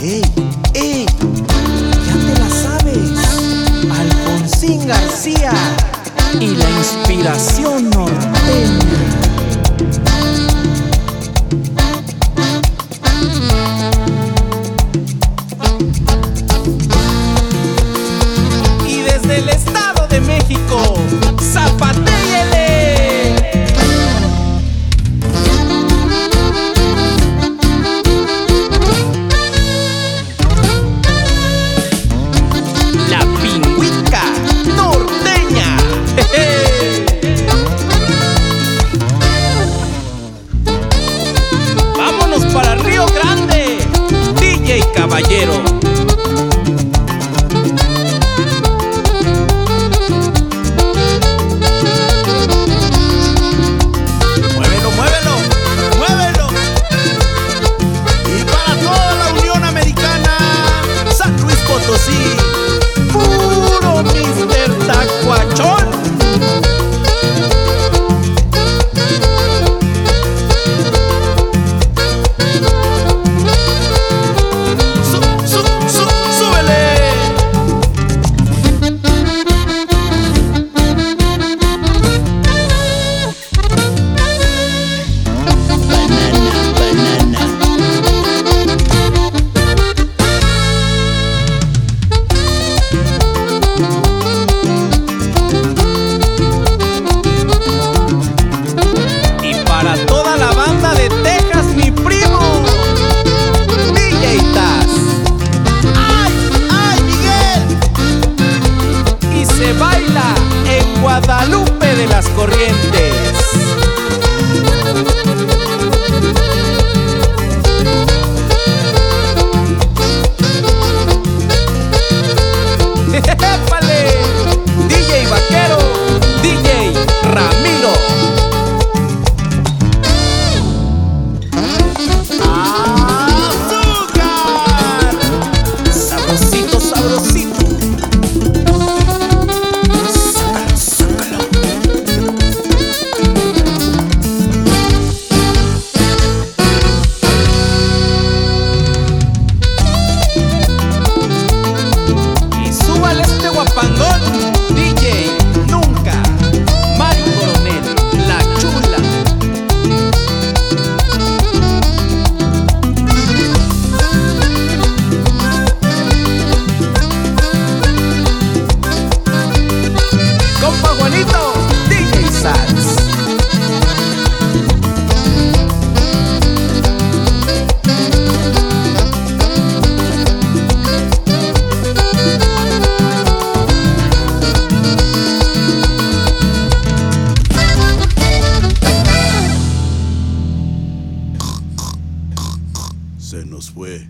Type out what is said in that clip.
¡Ey! ¡Ey! Ya te la sabes. Alfonsín García y la inspiración norteña. y desde el estado. Guadalupe de las Corrientes. Se nos fue.